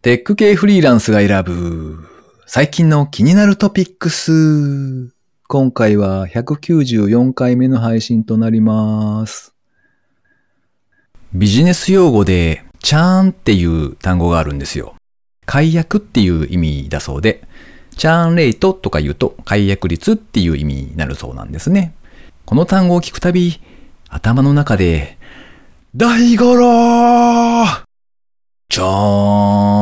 テック系フリーランスが選ぶ最近の気になるトピックス。今回は194回目の配信となります。ビジネス用語でチャーンっていう単語があるんですよ。解約っていう意味だそうで、チャーンレイトとか言うと解約率っていう意味になるそうなんですね。この単語を聞くたび、頭の中で、大五郎チャーン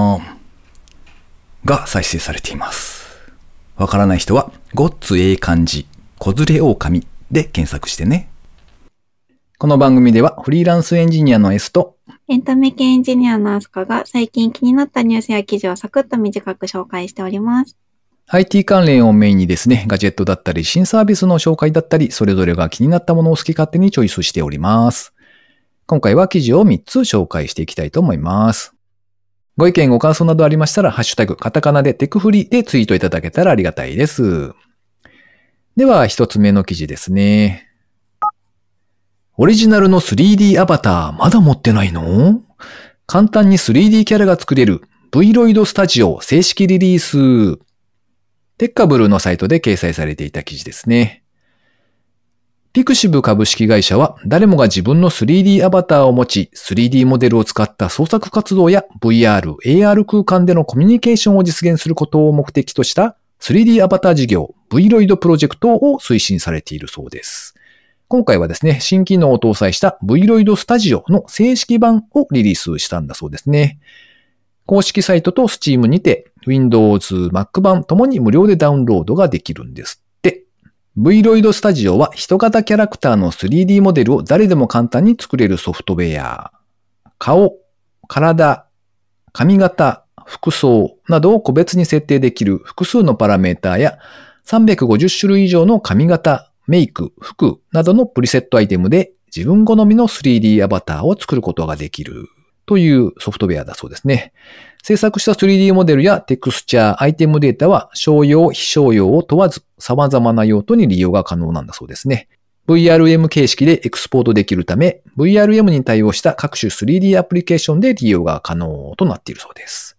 が再生されています。わからない人は、ごっつええ漢字、子連れ狼で検索してね。この番組ではフリーランスエンジニアの S とエンタメ系エンジニアのアスカが最近気になったニュースや記事をサクッと短く紹介しております。IT 関連をメインにですね、ガジェットだったり新サービスの紹介だったり、それぞれが気になったものを好き勝手にチョイスしております。今回は記事を3つ紹介していきたいと思います。ご意見ご感想などありましたら、ハッシュタグ、カタカナでテクフリでツイートいただけたらありがたいです。では、一つ目の記事ですね。オリジナルの 3D アバターまだ持ってないの？簡単に 3D キャラが作れる Vroid Studio 正式リリース。テッカブルのサイトで掲載されていた記事ですね。ピクシブ株式会社は誰もが自分の 3D アバターを持ち、3D モデルを使った創作活動や VR、AR 空間でのコミュニケーションを実現することを目的とした 3D アバター事業 Vroid プロジェクトを推進されているそうです。今回はですね、新機能を搭載した Vroid Studio の正式版をリリースしたんだそうですね。公式サイトと Steam にて Windows、Mac 版ともに無料でダウンロードができるんです Vroid Studio は人型キャラクターの 3D モデルを誰でも簡単に作れるソフトウェア。顔、体、髪型、服装などを個別に設定できる複数のパラメーターや350種類以上の髪型、メイク、服などのプリセットアイテムで自分好みの 3D アバターを作ることができるというソフトウェアだそうですね。制作した 3D モデルやテクスチャー、アイテムデータは商用、非商用を問わず様々な用途に利用が可能なんだそうですね。VRM 形式でエクスポートできるため、VRM に対応した各種 3D アプリケーションで利用が可能となっているそうです。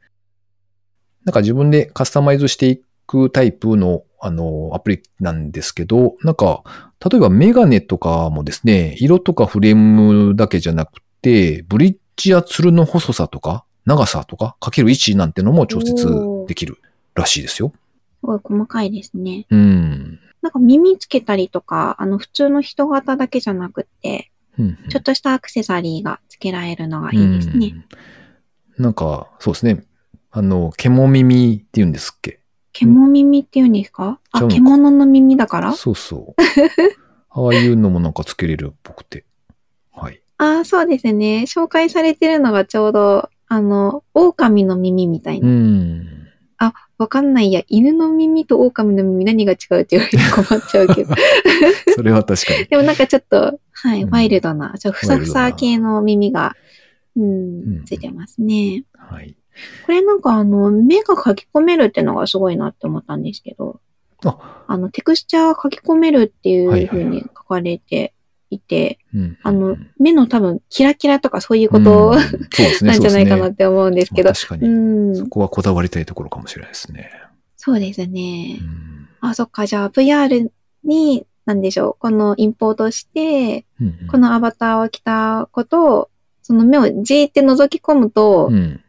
なんか自分でカスタマイズしていくタイプのあの、アプリなんですけど、なんか、例えばメガネとかもですね、色とかフレームだけじゃなくて、ブリッジやツルの細さとか、長さとか、かける位置なんてのも調節できるらしいですよ。すごい細かいですね。うん。なんか耳つけたりとか、あの普通の人型だけじゃなくって、うんちょっとしたアクセサリーがつけられるのがいいですね。うんなんか、そうですね。あの、獣耳って言うんですっけ？獣耳っていうんですか？あ、獣の耳だから？そうそう。ああいうのもなんかつけれるっぽくて。はい。ああ、そうですね。紹介されてるのがちょうど、あの、狼の耳みたいうな。ん。わかんないや、犬の耳と狼の耳何が違うって言われて困っちゃうけど。それは確かに。でもなんかちょっと、はい、うんワイルドな、ちょっとふさふさ系の耳が、ううんん、ついてますね。はい。これなんかあの、目が書き込めるってのがすごいなって思ったんですけど、あ、あの、テクスチャー書き込めるっていうはいはいはい風に書かれていて、うん。あのうん、目の多分、キラキラとかそういうこうん とそうですね。なんじゃないかなって思うんですけどまあ、確かうに。ん、そこはこだわりたいところかもしれないですね。そうですねう。んあ、そっか、じゃあ VR に、なんでしょう、このインポートして、うんこのアバターを着たことを、その目をじーって覗き込むと、うん。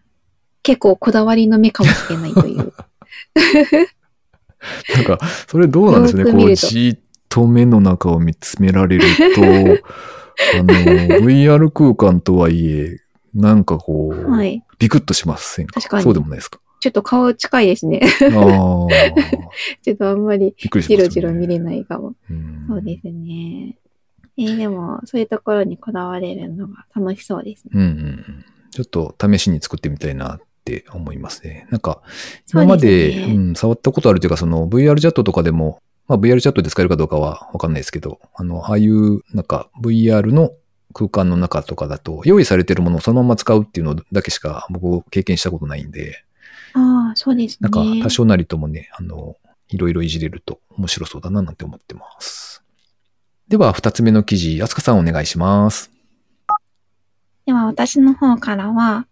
結構こだわりの目かもしれないという。なんか、それどうなんですね。こう、じーっと目の中を見つめられると、あの、VR 空間とはいえ、なんかこう、はい。ビクッとしませんか？確かにそうでもないですか？ちょっと顔近いですね。ああ、ちょっとあんまり。じろじろ見れないかも。うんそうですね。えーでも、そういうところにこだわれるのが楽しそうですね。うんうんうん。ちょっと試しに作ってみたいなって思いますね。なんか、今までねうん、触ったことあるというか、その VR チャットとかでも、まあ VR チャットで使えるかどうかはわかんないですけど、あの、ああいう、なんか VR の空間の中とかだと、用意されてるものをそのまま使うっていうのだけしか僕経験したことないんで、ああ、そうですね。なんか多少なりともね、あの、いろいろいじれると面白そうだななんて思ってます。では、二つ目の記事、あすかさんお願いします。では私の方からは、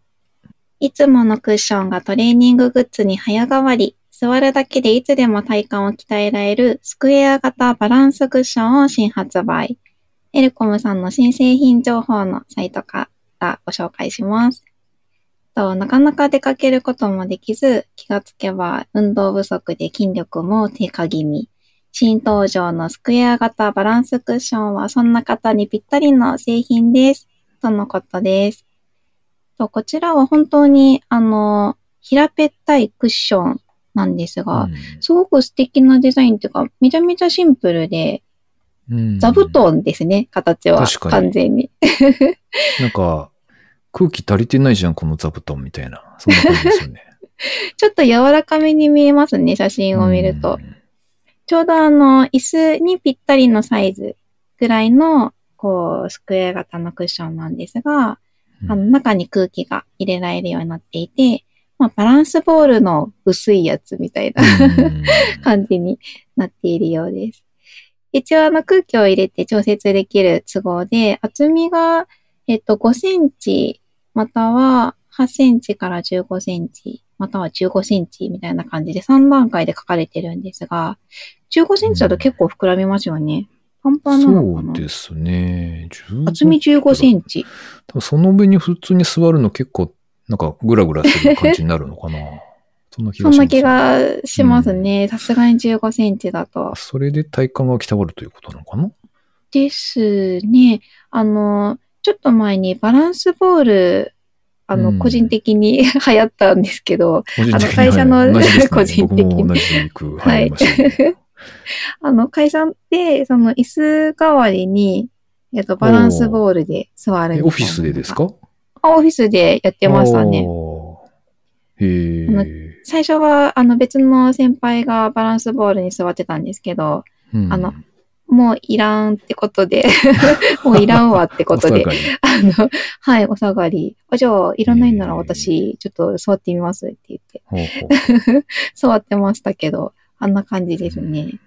いつものクッションがトレーニンググッズに早変わり、座るだけでいつでも体幹を鍛えられるスクエア型バランスクッションを新発売。エルコムさんの新製品情報のサイトからご紹介します。となかなか出かけることもできず、気がつけば運動不足で筋力も低下気味。新登場のスクエア型バランスクッションはそんな方にぴったりの製品です。とのことです。とこちらは本当に、あの、平べったいクッションなんですが、すごく素敵なデザインというか、めちゃめちゃシンプルで、うん座布団ですね、形は。確かに完全に。なんか、空気足りてないじゃん、この座布団みたいな。そんな感じですよね。ちょっと柔らかめに見えますね、写真を見ると。ちょうどあの、椅子にぴったりのサイズぐらいの、こう、スクエア型のクッションなんですが、うん、あの、中に空気が入れられるようになっていて、まあ、バランスボールの薄いやつみたいなうん感じになっているようです。一応あの空気を入れて調節できる都合で、厚みが、えっと、5センチ、または8センチから15センチ、または15センチみたいな感じで3段階で書かれてるんですが、15センチだと結構膨らみますよね。パンパンなのかな？そうですね。15厚み15センチ。その上に普通に座るの結構、なんかグラグラする感じになるのかな。そんな気がします、そんな気がしますね。さすがに15センチだと。それで体幹が鍛わるということなのかな？ですね。あの、ちょっと前にバランスボール、あの、うん。個人的に 流行ったんですけど、あの会社の ね。個人的に。僕も同じく入りましたね、あの、会社で、その椅子代わりに、えっと、バランスボールで座るオフィスでですか？あオフィスでやってましたね。へ。最初は、あの、別の先輩がバランスボールに座ってたんですけど、うんあのもういらんってことで、もういらんわってことであの、はい、お下がり。あ、じゃあ、いらないなら私、ちょっと座ってみますって言って、座ってましたけど、あんな感じですね。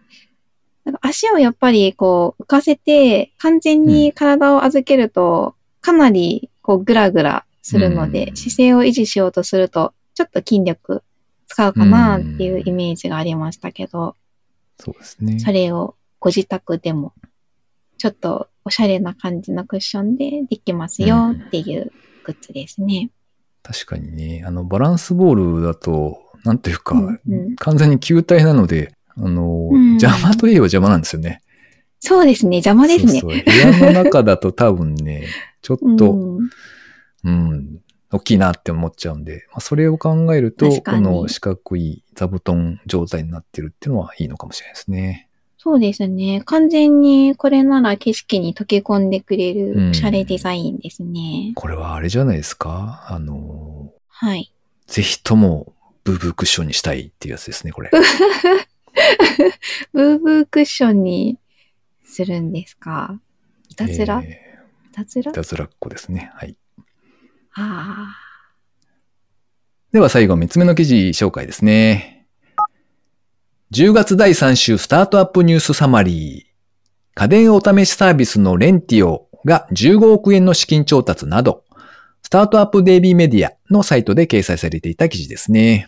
なんか足をやっぱりこう浮かせて、完全に体を預けると、かなりこうグラグラするので、うん姿勢を維持しようとすると、ちょっと筋力使うかなっていうイメージがありましたけど、そうですね。それをご自宅でも、ちょっとおしゃれな感じのクッションでできますよっていうグッズですね。確かにね、あの、バランスボールだと、なんていうか、うんうん完全に球体なので、あの、うん邪魔といえば邪魔なんですよね。そうですね、邪魔ですね。そうそう部屋の中だと多分ね、ちょっと、うんうん、大きいなって思っちゃうんで、まあ、それを考えると、この四角い座布団状態になってるっていうのはいいのかもしれないですね。そうですね。完全にこれなら景色に溶け込んでくれうんるおしゃれデザインですね。これはあれじゃないですか？あの、はい。ぜひともブーブークッションにしたいっていうやつですね、これ。ブーブークッションにするんですか？いたずら、いえたずらーいたずらっ子ですね。はい。あでは最後、3つ目の記事紹介ですね。10月第3週スタートアップニュースサマリー。家電お試しサービスのレンティオが15億円の資金調達など、スタートアップデイビーメディアのサイトで掲載されていた記事ですね。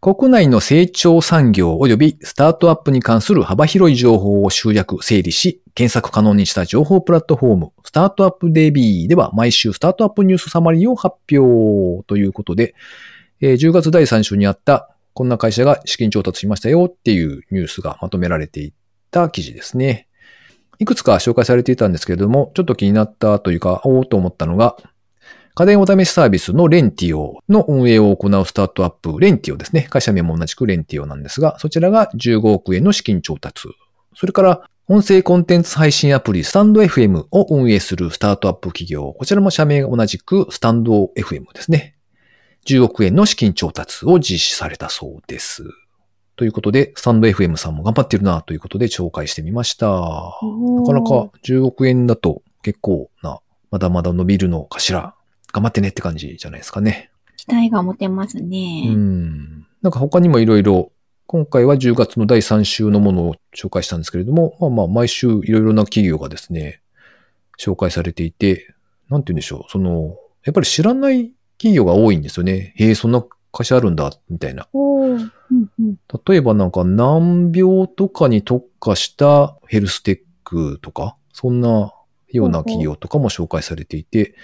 国内の成長産業及びスタートアップに関する幅広い情報を集約、整理し、検索可能にした情報プラットフォーム、スタートアップデビーでは毎週スタートアップニュースサマリーを発表ということで、えー10月第3週にあった、こんな会社が資金調達しましたよっていうニュースがまとめられていた記事ですね。いくつか紹介されていたんですけれども、ちょっと気になったというか、おおと思ったのが、家電お試しサービスのレンティオの運営を行うスタートアップ、レンティオですね。会社名も同じくレンティオなんですが、そちらが15億円の資金調達。それから、音声コンテンツ配信アプリスタンド FM を運営するスタートアップ企業。こちらも社名が同じくスタンド FM ですね。10億円の資金調達を実施されたそうです。ということで、スタンド FM さんも頑張ってるなということで紹介してみました。なあ。かなか10億円だと結構な、まだまだ伸びるのかしら。頑張ってねって感じじゃないですかね。期待が持てますうね。ん。なんか他にもいろいろ、今回は10月の第3週のものを紹介したんですけれども、まあまあ毎週いろいろな企業がですね、紹介されていて、なんて言うんでしょう、その、やっぱり知らない企業が多いんですよね。へえ、そんな会社あるんだ、みたいな。おーうんうん。例えばなんか難病とかに特化したヘルステックとか、そんなような企業とかも紹介されていて、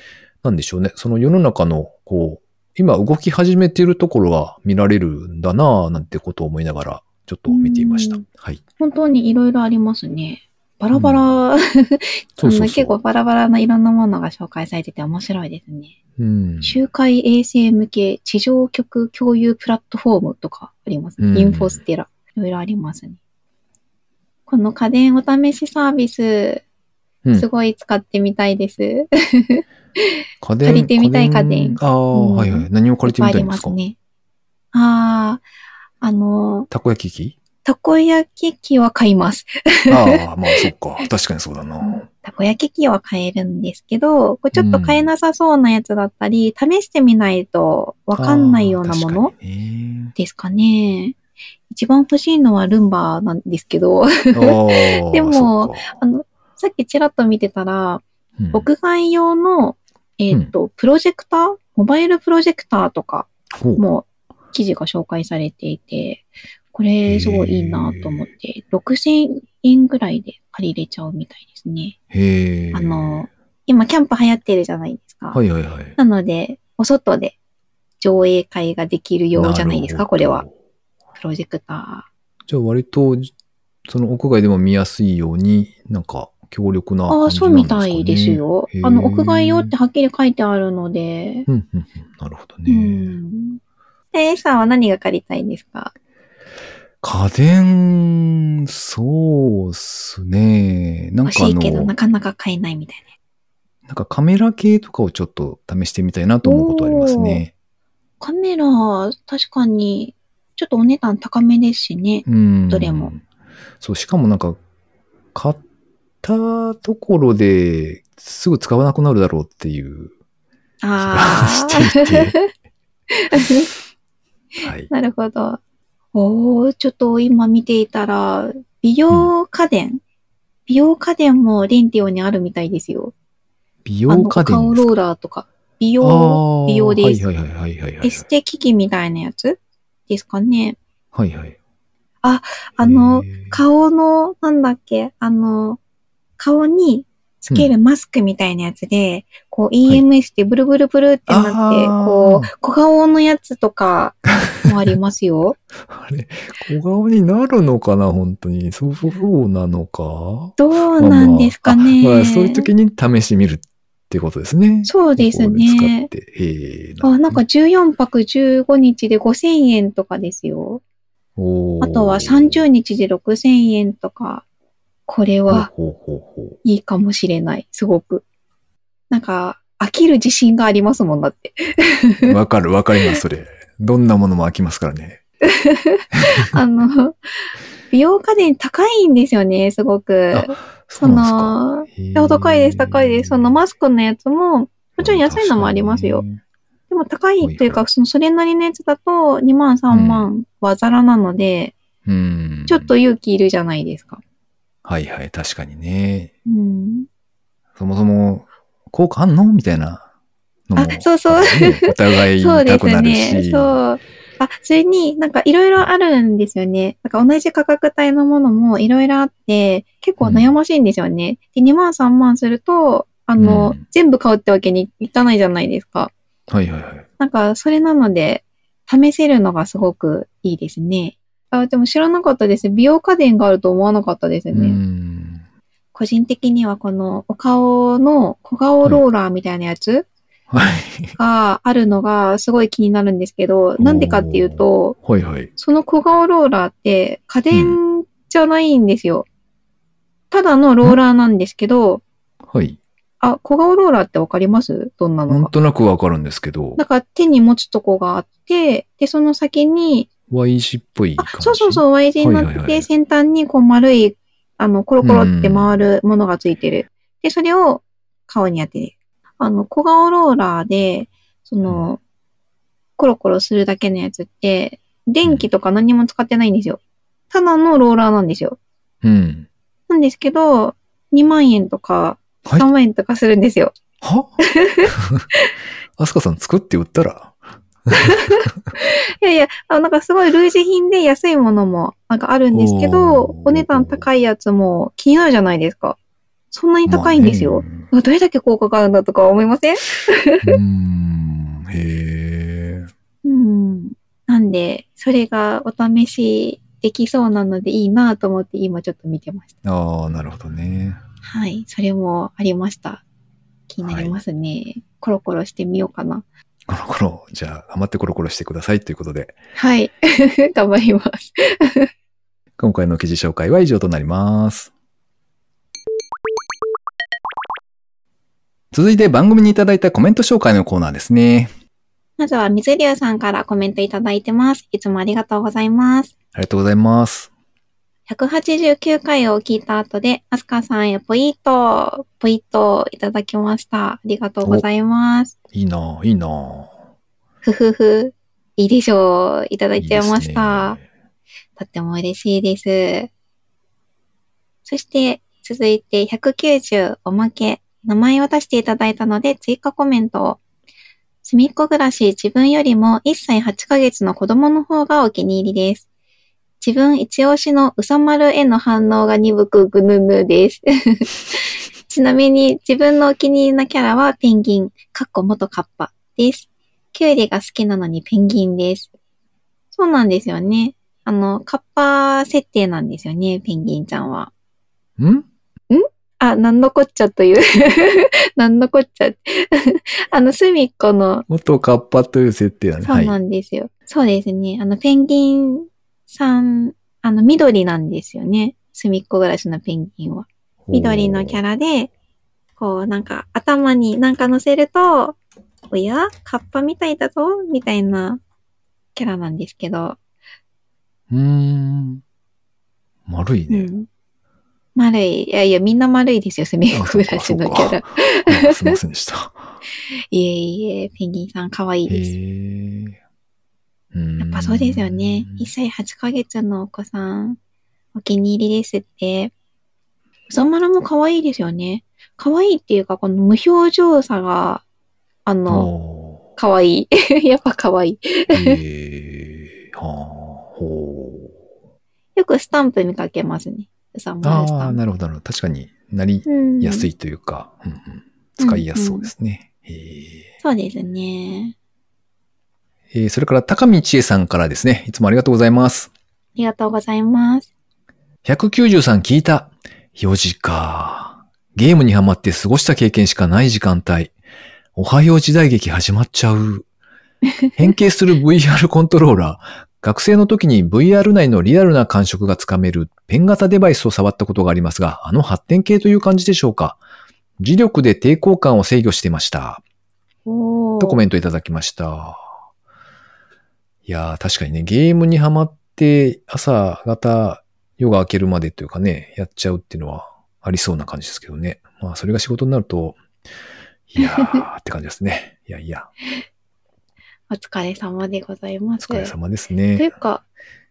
なんでしょうね。その世の中の、こう、今動き始めているところが見られるんだなぁ、なんてことを思いながら、ちょっと見ていましたうん。はい。本当にいろいろありますね。バラバラ、そうそうそんそう な結構バラバラないろんなものが紹介されてて面白いですね。うん。周回衛星向け地上局共有プラットフォームとかありますうんね。インフォステラ。いろいろありますね。この家電お試しサービス、うんすごい使ってみたいです。い っ 家電借りてみたい家電ああ、うんはいはい。何を借りてみたいんでか？ますすね。ああ、あの、たこ焼き器たこ焼き器は買います。ああ、まあそっか。確かにそうだな。たこ焼き器は買えるんですけど、これちょっと買えなさそうなやつだったり、試してみないとわかんないようなものですかね。一番欲しいのはルンバなんですけど、でもあの、さっきちらっと見てたら、うん屋外用の、えっ、と、プロジェクター？モバイルプロジェクターとかも記事が紹介されていて、これすごいいいなと思って、6000円ぐらいで借りれちゃうみたいですね。へえ。あの、今キャンプ流行ってるじゃないですか。はいはいはい。なので、お外で上映会ができるようじゃないですか、これは。。プロジェクタじゃあ割と、その屋外でも見やすいように、なんか強力なー。ああ、感じそうみなんですかね。たいですよあの、屋外用ってはっきり書いてあるので。うん、うん、うん。なるほどうね。ん。で、A さんは何が借りたいんですか？家電、そうっすね。なん欲かあの、しいけど、なかなか買えないみたいな。なんかカメラ系とかをちょっと試してみたいなと思うことありますね。カメラ、確かに、ちょっとお値段高めですしね。うん。どれも。そう、しかもなんか、買ったところですぐ使わなくなるだろうっていうあしていてあ。はい。なるほど。おー、ちょっと今見ていたら、美容家電、美容家電もレンティオにあるみたいですよ。美あの、容家電顔ローラーとか。美容、美容ですはいはいはいはいはいはい。エステ機器みたいなやつですかね。はいはい。あのへー顔の、なんだっけ、あの、顔につけるマスクみたいなやつで、こう EMS でブルブルブルってなって、こう、小顔のやつとかもありますよ。あれ、小顔になるのかな本当に。そうそうなのかどうなんですかね。まあまああそういう時に試してみるってことですね。そうですねっ。て。へえ。あ、なんか14泊15日で5000円とかですよ。あとは30日で6000円とか。これはいいかもしれない。すごく。なんか、飽きる自信がありますもんだって。わかるわかります、それ。どんなものも飽きますからね。あの、美容家電高いんですよね、すごく。あその、高いです、高いです。そのマススクのやつも、もちろん安いのもありますよ。。でも高いというか、そのそれなりのやつだと2万3万はザラなので、うん。ちょっと勇気いるじゃないですか。はいはい、確かにね。うん。そもそも、効果あんのみたいなのも、あそうそうねお互い そうで言いたくなるすね。し。そう。あ、それになんかいろいろあるんですよね。なんか同じ価格帯のものもいろいろあって、結構悩ましいんですよね。で、2万3万すると、あの、うん全部買うってわけにいかないじゃないですか。はいはいはい。なんか、それなので、試せるのがすごくいいですね。あ、でも知らなかったです。美容家電があると思わなかったですうね。ん。個人的にはこのお顔の小顔ローラーみたいなやつはい。があるのがすごい気になるんですけど、なんでかっていうと、はいはい。その小顔ローラーって家電じゃないんですよ。ただのローラーなんですけど、はい。あ、小顔ローラーってわかります？どんななん。となくわかるんですけど、なんか手に持つとこがあって、で、その先に Y 字っぽいあ感じ？そうそうそう、Y 字になって先端にこう丸い、あの、コロコロって回るものがついてる。で、それを顔に当てる。あの、小顔ローラーで、その、コロコロするだけのやつって、電気とか何も使ってないんですよ。ただのローラーなんですよ。うん。なんですけど、2万円とかはい3万円とかするんですよ。は？アスカさん作って売ったら？いやいや、あのなんかすごい類似品で安いものもなんかあるんですけど、お値段高いやつも気になるじゃないですか。そんなに高いんですよ。まどれだけ効果があるんだとか思いません？うーん。へえ。うん。なんで、それがお試しできそうなのでいいなと思って今ちょっと見てました。ああ、なるほどね。はい。それもありました。気になりますね。コロコロしてみようかな。コロコロ、じゃあ、余ってコロコロしてくださいということで、はい。頑張ります。今回の記事紹介は以上となります。続いて番組にいただいたコメント紹介のコーナーですね。まずは水流さんからコメントいただいてます。いつもありがとうございます。ありがとうございます。189回を聞いた後で、アスカさんへポイッと、ポイッといただきました。ありがとうございます。いいなぁいいなぁふふふ。いいでしょう。いただいちゃいましいた。いですねとっても嬉しいです。そして、続いて190おまけ。名前を出していただいたので追加コメントを。すみっこ暮らし自分よりも1歳8ヶ月の子供の方がお気に入りです。自分一押しのうさまるへの反応が鈍くぐぬぬです。ちなみに自分のお気に入りなキャラはペンギン、かっこ元カッパです。キュウリが好きなのにペンギンです。そうなんですよね。あの、カッパ設定なんですよね、ペンギンちゃんは。ん？あ、なんのこっちゃという。なんのこっちゃ。あの、隅っこの、元カッパという設定なんで、そうなんですよ。そうですね。あの、ペンギンさん、あの、緑なんですよね。隅っこ暮らしのペンギンは。緑のキャラ。ラで、こう、なんか、頭になんか乗せると、おやカッパみたいだぞみたいなキャラなんですけど、うーん。丸いうね。ん。丸い。いやいや、みんな丸いですよ、隅っこ暮らしのキャラ。あすいませんでした。いえいえ、ペンギンさん可愛いへです。やっぱそうですよね。1歳8ヶ月のお子さん、お気に入りですって。うさまるも可愛いですよね。可愛いっていうか、この無表情さが、あの、お可愛い。やっぱ可愛い。え。はあ、ほよくスタンプ見かけますね。うさう。まるスああ、タンプ。なるほど、なるほど。確かになりうんやすいというか、うんうん使いやすそうですね。へえそうですね。えーそれから高見千恵さんからですね。いつもありがとうございます。ありがとうございます。193聞いた。4時か。ゲームにハマって過ごした経験しかない時間帯。おはよう時代劇始まっちゃう。変形する VR コントローラー。学生の時に VR 内のリアルな感触がつかめるペン型デバイスを触ったことがありますが、あの発展系という感じでしょうか。磁力で抵抗感を制御してました。とコメントいただきました。いやー、確かにね、ゲームにハマって朝方夜が明けるまでというかね、やっちゃうっていうのはありそうな感じですけどね。まあ、それが仕事になると、いやー って感じですね。いやいや、お疲れ様でございおます。疲れ様ですといね。うか、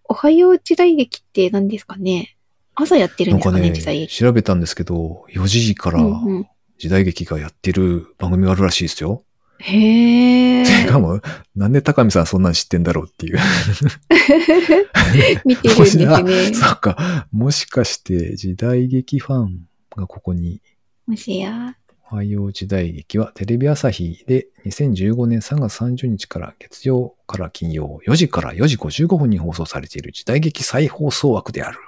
おはよう時代劇って何ですかね？朝やってるんですかねなんかね、時代劇。調べたんですけど、4時からうんうん時代劇がやってる番組があるらしいですよ。へー。しかも、なんで高見さんそんなん知ってんだろうっていう。見てるんですね。そっか。もしかして時代劇ファンがここに、もしや。おはよう時代劇はテレビ朝日で2015年3月30日から月曜から金曜4時から4時55分に放送されている時代劇再放送枠である。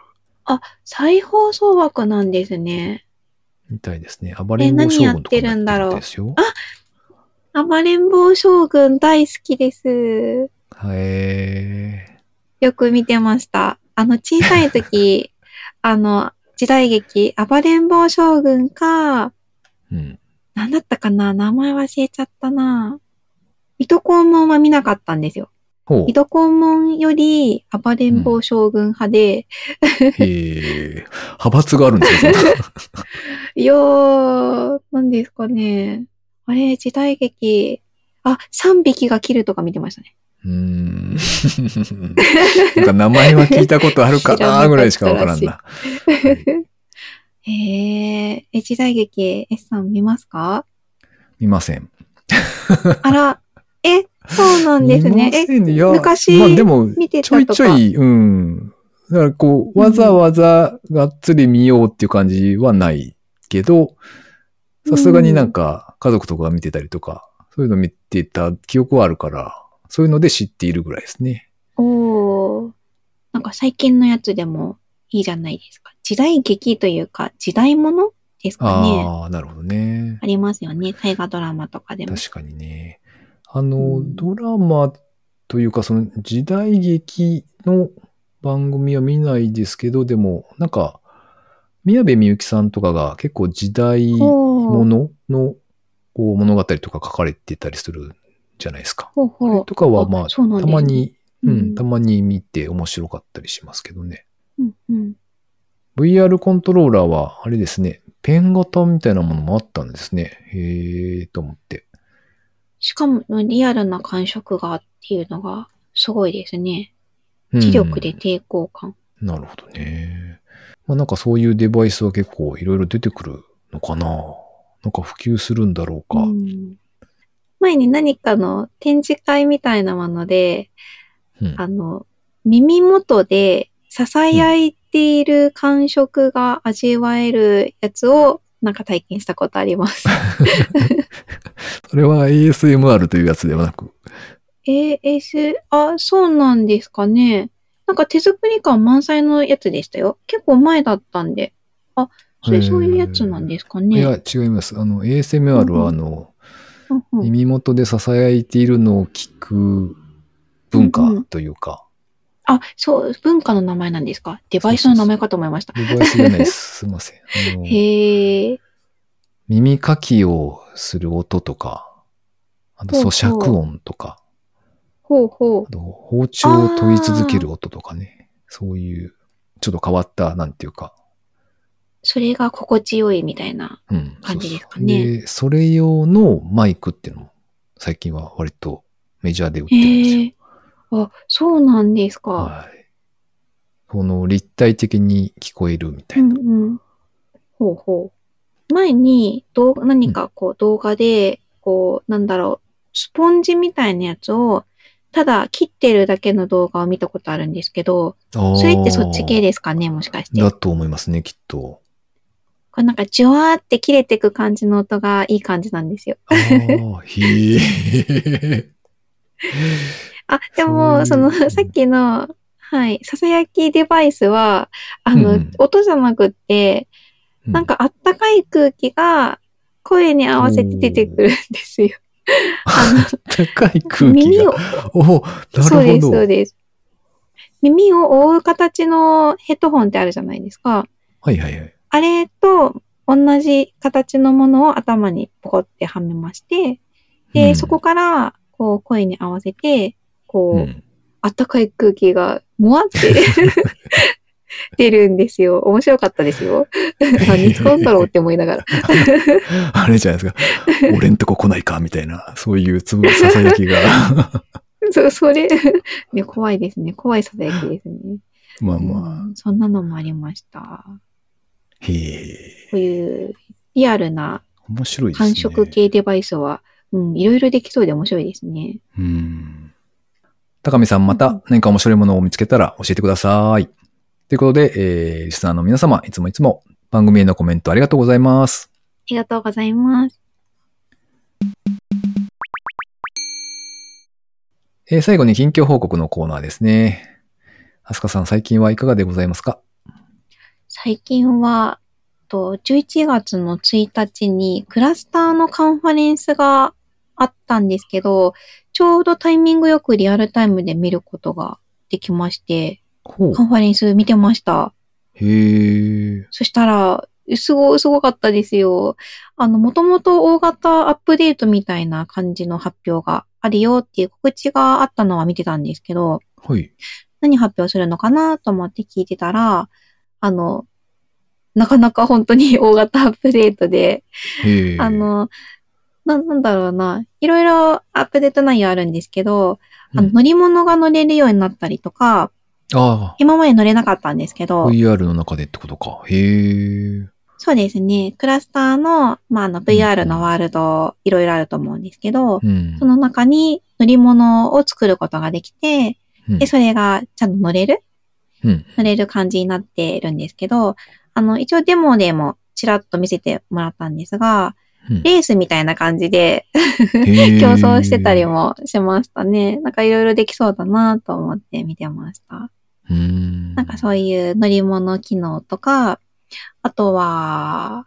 再放送枠なんですね。みたいですね。暴れん坊将軍とかもやってるみたいですよ。暴れん坊将軍大好きです。へよく見てました。あの、小さい時、あの、時代劇、暴れん坊将軍か、ー。うん。なんだったかな名前忘れちゃったな。水戸黄門は見なかったんですよ。水。戸黄門より暴れん坊将軍派で、へえ。派閥があるんですよ。いやー、何ですかね。あれ、時代劇、あ、3匹が切るとか見てましたね。うーん。なんか名前は聞いたことあるかなぐらいしかわからんな。へえ、え、時代劇、S さん見ますか？見ません。あら、え、そうなんですね。え、昔まあでも、見てちょたとか？いちょい、うん。だからこう、わざわざがっつり見ようっていう感じはないけど、さすがになんか家族とかが見てたりとか、そういうの見てた記憶はあるから、そういうので知っているぐらいですね。おー。なんか最近のやつでもいいじゃないですか。時代劇というか、時代物ですかね。ああ、なるほどねあ。りますよね。大河ドラマとかでも。確かにね。あの、うんドラマというか、その時代劇の番組は見ないですけど、でも、なんか、宮部みゆきさんとかが結構時代もののこう物語とか書かれてたりするじゃないですか。ほうほう。とかはまあ、たまに、ううんん、たまに見て面白かったりしますけどね。うんうん。VR コントローラーは、あれですね、ペン型みたいなものもあったんですね。へえと思って。しかも、リアルな感触がっていうのがすごいですね。うん磁力で抵抗感。なるほどね。まあなんかそういうデバイスは結構いろいろ出てくるのかななんか普及するんだろうか。うん前に何かの展示会みたいなもので、うんあの、耳元で囁いている感触が味わえるやつをなんか体験したことあります。それは ASMR というやつではなく。AS、あ、そうなんですかね。なんか手作り感満載のやつでしたよ。結構前だったんで。あ、それそういうやつなんですかいね。や、違います。あの、ASMR うんうんはあの、うんうん耳元で囁いているのを聞く文化というか、あ、そう、文化の名前なんですか？デバイスの名前かと思いました。デバイスじゃないです。すいません。へえ。耳かきをする音とか、あと咀嚼音とか、ほうほあと包丁を研ぎ続ける音とかね、そういう、ちょっと変わった、なんていうか、それが心地よいみたいな。うん。感じですかそうそうねで、それ用のマイクっていうのも、最近は割とメジャーで売ってるんですよ。あ、そうなんですか。はい。この立体的に聞こえるみたいうな。んうん。ほうほう。前に動画、何かこう動画で、こう、なんだろう、スポンジみたいなやつを、ただ切ってるだけの動画を見たことあるんですけど、それってそっち系ですかね、もしかして。だと思いますね、きっと。これなんかジュワーって切れてく感じの音がいい感じなんですよ。ああ、へえ。あ、でも、その、さっきの、はい、ささやきデバイスは、あの、うん音じゃなくって、なんかあったかい空気が声に合わせて出てくるんですよ。あの、高い空気耳をが。、おそうです。そうです。耳を覆う形のヘッドホンってあるじゃないですか。はいはいはい。あれと同じ形のものを頭にポコってはめまして、で、うんそこから、こう、声に合わせて、こう、うんあったかい空気が、もわって出るんですよ。面白かったですよ。何使うんだろうって思いながら。あれじゃないですか。俺んとこ来ないかみたいな、そういうつぶささやきが。そ、それ、ね、怖いですね。怖いささやきですね。まあまうんそんなのもありました。あ。へえ。こういうリアルな面白いですね。繁殖系デバイスは、うん、いろいろできそうで面白いですね。うん。高見さんまた何か面白いものを見つけたら教えてください。ということで、えー、リスナーの皆様、いつもいつも番組へのコメントありがとうございます。ありがとうございます。えー最後に近況報告のコーナーですね。アスカさん、最近はいかがでございますか？最近は、と11月の1日にクラスターのカンファレンスがあったんですけど、ちょうどタイミングよくリアルタイムで見ることができまして、カンファレンス見てました。へえ。そしたら、すご、すごかったですよ。あの、もともと大型アップデートみたいな感じの発表があるよっていう告知があったのは見てたんですけど、はい。何発表するのかなと思って聞いてたら、あの、なかなか本当に大型アップデートで。あ、の、な、なんだろうな、いろいろアップデート内容あるんですけど、あのうん乗り物が乗れるようになったりとか、あ今まで乗れなかったんですけあ、ど、VR の中でってことか。へえ。そうですね。クラスターの、まあ、あの VR のワールド、いろいろあると思うんですけど、うんその中に乗り物を作ることができて、うんで、それがちゃんと乗れる？うん乗れる感じになってるんですけど、あの、一応デモでもちらっと見せてもらったんですが、うん。レースみたいな感じで 競争してたりもしましたね。なんかいろいろできそうだなと思って見てました。うん。なんかそういう乗り物機能とか、あとは、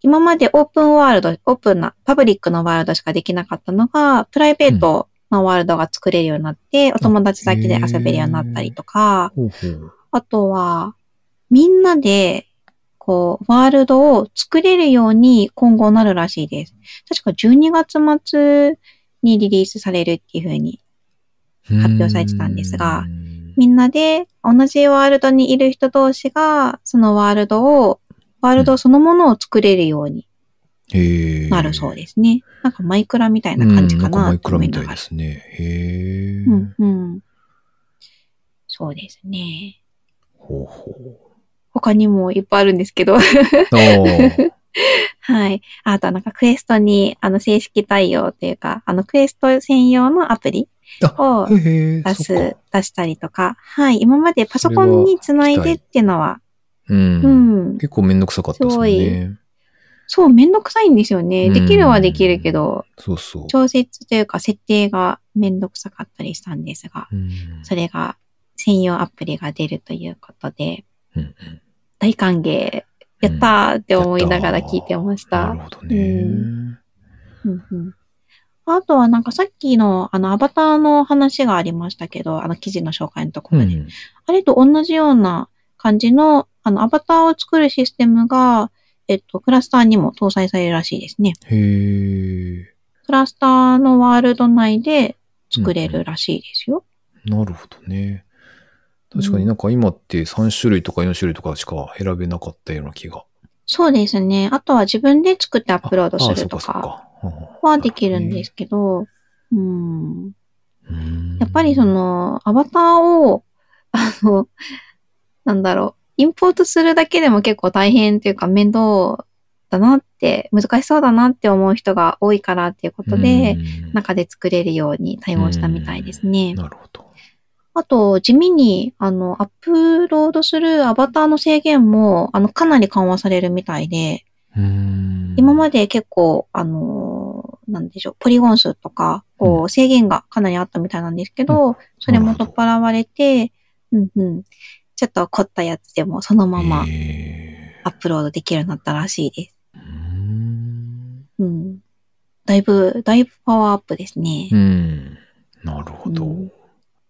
今までオープンワールド、オープンな、パブリックのワールドしかできなかったのが、プライベートのワールドが作れるようになって、お友達だけで遊べるようになったりとか、あとは、みんなで、こう、ワールドを作れるように今後なるらしいです。確か12月末にリリースされるっていう風に発表されてたんですがうんみんなで同じワールドにいる人同士が、そのワールドを、ワールドそのものを作れるように。なるそうですね。なんかマイクラみたいな感じかうんなマイクラみたいですね。へえ。うんうん。そうですね。ほうほ他にもいっぱいあるんですけど。はい。あとはなんかクエストに、あの、正式対応というか、あの、クエスト専用のアプリを。出す、出したりとか、はい。今までパソコンにつないでっていうのは、う。うんん。結構めんどくさかったですよね。そう、めんどくさいんですよね。できるはできるけど、そうそう。調節というか設定がめんどくさかったりしたんですが、うんそれが専用アプリが出るということで、うんうん大歓迎、やったーって思いながら聞いてました。なるほどね。うんうんあとはなんかさっきのあのアバターの話がありましたけど、あの記事の紹介のところで。うんあれと同じような感じのあのアバターを作るシステムが、えっと、クラスターにも搭載されるらしいですね。へえ。クラスターのワールド内で作れるらしいですよ。なるほどね。確かになんか今って3種類とか4種類とかしか選べなかったような気が。そうですね。あとは自分で作ってアップロードするとかはできるんですけど、うん。うんやっぱりそ、の、アバターを、あの、なんだろう、インポートするだけでも結構大変っていうか面倒だなって、難しそうだなって思う人が多いからっていうことで、うん中で作れるように対応したみたいですね。なるほど。あと、地味に、あの、アップロードするアバターの制限も、あの、かなり緩和されるみたいで、うん今まで結構、あの、なんでしょう、ポリゴン数とか、こうう、制限がかなりあったみたいなんですけど、それも取っ払われて、うんうん。ちょっと凝ったやつでもそのままへアップロードできるようになったらしいです。うん。だいぶ、だいぶパワーアップですね。うん。なるほど。うん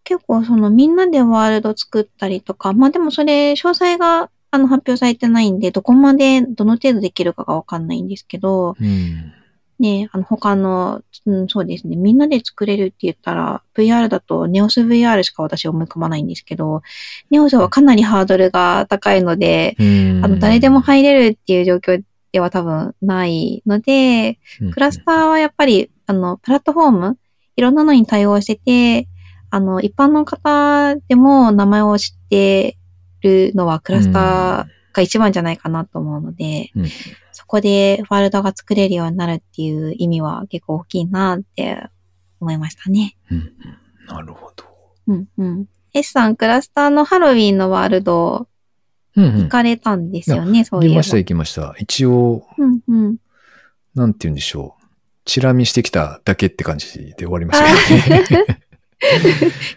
結構そのみんなでワールド作ったりとか、まあでもそれ詳細があの発表されてないんで、どこまでどの程度できるかがわかんないんですけど、うん。ね、あの他の、うん、そうですね、みんなで作れるって言ったら、VR だとネオス VR しか私思い浮かばないんですけど、ネオスはかなりハードルが高いので、あの誰でも入れるっていう状況では多分ないので、クラスターはやっぱり、あの、プラットフォーム、いろんなのに対応してて、あの、一般の方でも名前を知ってるのはクラスターが一番じゃないかなと思うので、うんそこでワールドが作れるようになるっていう意味は結構大きいなって思いましたね。うんうんなるほど。うんうん。S さん、クラスターのハロウィンのワールドうんうん行かれたんですよね、そういえば。行きました、行きました。一応、うんうん。なんて言うんでしょう。チラ見してきただけって感じで終わりましたね。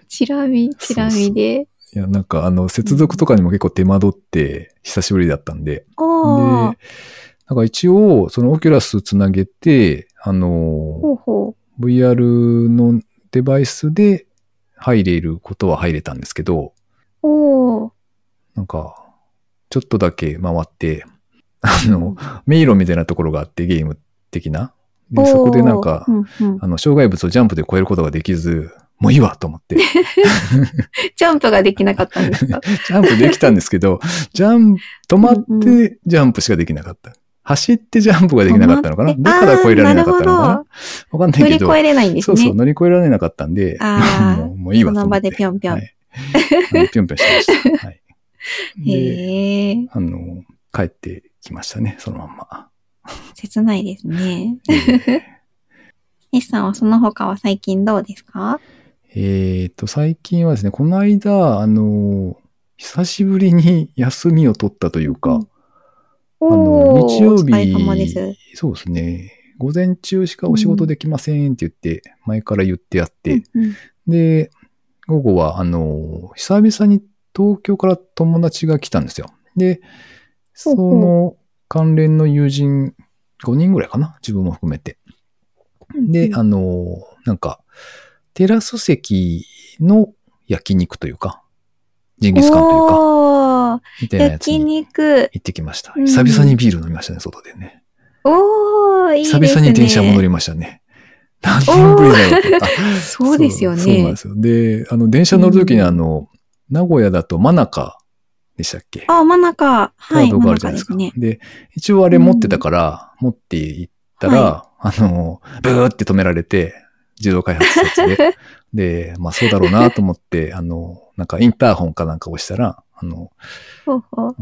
チラ見、チラ見で。いや、なんかあの、接続とかにも結構手間取って、久しぶりだったんで。で、なんか一応、そのオキュラスつなげて、あの、ほうほ VR のデバイスで入れることは入れたんですけど、う。おー。なんか、ちょっとだけ回って、あの、迷路みたいなところがあって、ゲーム的な。で、そこでなんかうんうんあの、障害物をジャンプで越えることができず、もういいわと思って。ジャンプができなかったんですか？ジャンプできたんですけど、ジャンプ、止まっうんてジャンプしかできなかった。走ってジャンプができなかったのかな？だから越えられなかったのかな？なわかんないけど。乗り越えれないんですね。そうそう、乗り越えられなかったんで、もうもういいわと思って。その場でぴょんぴょんぴょんぴょんしてました。はい。で、へえ。あの、帰ってきましたね、そのまんま。切ないですね。えー S さんはその他は最近どうですか？えーと、最近はですね、この間、あの、久しぶりに 休みを取ったというか、あの、日曜日す。、そうですね、午前中しかお仕事できませんって言って、前から言ってやって、うんうんで、午後は、あの、久々に東京から友達が来たんですよ。で、その関連の友人5人ぐらいかな自分も含めて。で、あの、なんか、テラス席の焼肉というか、ジンギスカンというか、みたいなやつ焼に肉。行ってきました。うん久々にビール飲みましたね、外でね。おー、いいですね。久々に電車戻りましたね。何年ぶりだろうと。あ そうですよね。そうそうなんですよ。で、あの、電車乗るときにあの、名古屋だと真中でしたっけ？あ、真ん中。はい、カードがあるじゃないですか。中ですね。で、一応あれ持ってたから、持って行ったら、はあの、ブーって止められて、自動開発施設で。で、まあそうだろうなと思って、あの、なんかインターホンかなんか押したら、あの、ほうほう。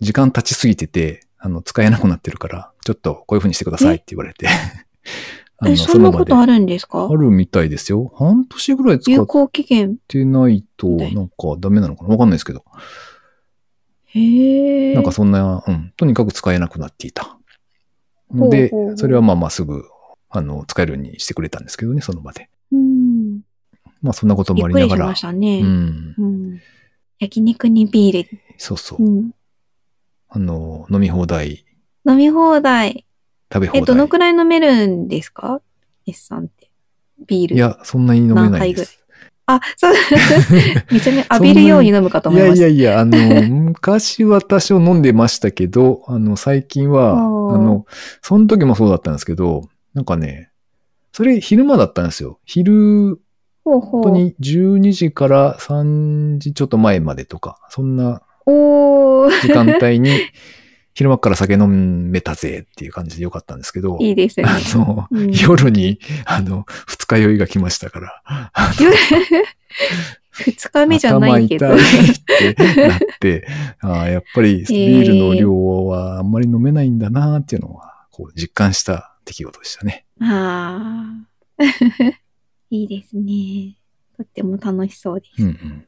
時間経ちすぎてて、あの、使えなくなってるから、ちょっとこういう風にしてくださいって言われて。あえ、そんなことあるるんですか？あるみたいですよ。半年ぐらい使っ有効期限。てないと、はいなんかダメなのかな？わかんないですけど。へえ。なんかそんな、うん、とにかく使えなくなっていた。のでほうほ、うそれはまあまあすぐ、あの、使えるようにしてくれたんですけどね、その場で。うん。まあそんなことびもありながらっくりしまし。たね。うん。うん。焼肉にビール。そうそうう。ん。あの、飲み放題、飲み放題。え、食べ放題。どのくらい飲めるんですか ?S さんって。ビール。いや、そんなに飲めないです。あ、そう。めちゃめちゃ浴びるように飲むかといや思いました。いやいや、あの、昔は多少飲んでましたけど、あの、最近は、あの、その時もそうだったんですけど、なんかね、それ昼間だったんですよ。昼、ほうほう。本当に12時から3時ちょっと前までとか、そんな時間帯に、昼間から酒飲めたぜっていう感じでよかったんですけど、いいですね。あの、うん夜に、あの、二日酔いが来ましたから、二日目じゃないけど。頭痛いってなって、あーやっぱりビールの量はあんまり飲めないんだなっていうのは、こう実感した出来事でしたね。ああ。いいですね。とっても楽しそうです。うんうん。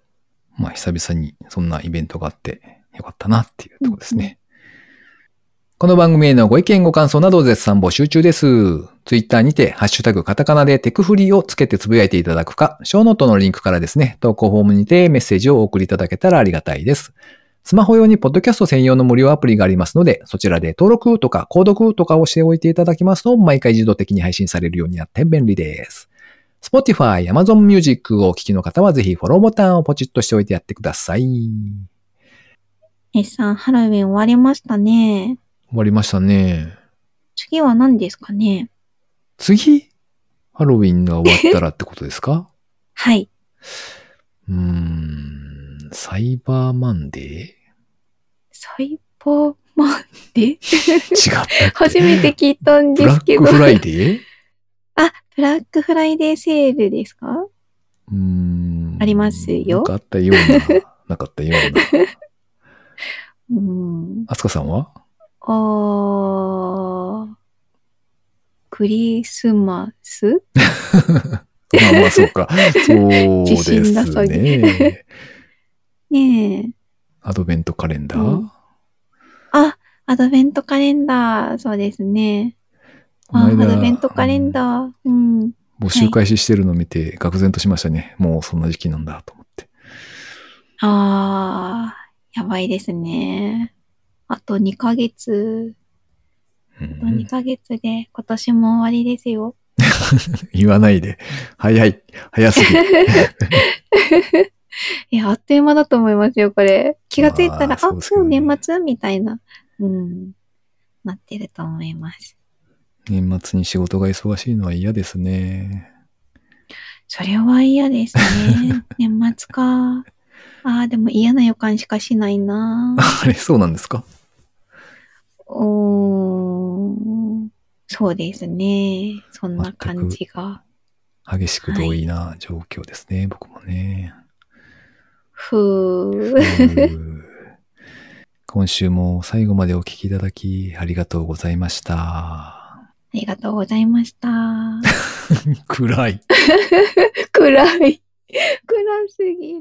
まあ久々にそんなイベントがあってよかったなっていうところですね。この番組へのご意見ご感想など絶賛募集中です。ツイッターにて、ハッシュタグカタカナでテクフリーをつけてつぶやいていただくか、ショーノートのリンクからですね、投稿フォームにてメッセージをお送りいただけたらありがたいです。スマホ用にポッドキャスト専用の無料アプリがありますので、そちらで登録とか購読とかをしておいていただきますと、毎回自動的に配信されるようになって便利です。Spotify、Amazon Music をお聞きの方はぜひフォローボタンをポチッとしておいてやってください。終 S さん、ハロウィン終わりましたね。わりましたね。次は何ですかね？次？ハロウィンが終わったらってことですか？はい。うーん、サイバーマンデー？サイバーマンデー？初めて聞いたんブラッですけど。クフライデー？あ、ブラックフライデーセールですか？うーん。ありますよなんかあったような、なかったような。うん。あすかさんは？あー、クリスマス？まあまあそうか。そうで自信なさすげね。ねえ。アドベントカレンダー、うんあ、アドベントカレンダー、そうですね。あ、アドベントカレンダー。うん。募集開始してるのを見て、愕然としましたね。もうそんな時期なんだと思って。あー、やばいですね。あと2ヶ月、うあと2ん、ヶ月で今年も終わりですよ。言わないで。早い。早すぎる。いや、あっという間だと思いますよ、これ。気がついたら、まああ、そうねもう年末？みたいな、うん、なってると思います。年末に仕事が忙しいのは嫌ですね。それは嫌ですね。年末か。ああ、でも嫌な予感しかしないな。あれ、そうなんですか？おーそうですね。そんな感じが。激しく同意な状況ですね。僕もね。ふう今週も最後までお聞きいただきありがとうございました。ありがとうございました。暗い。暗い。暗すぎる。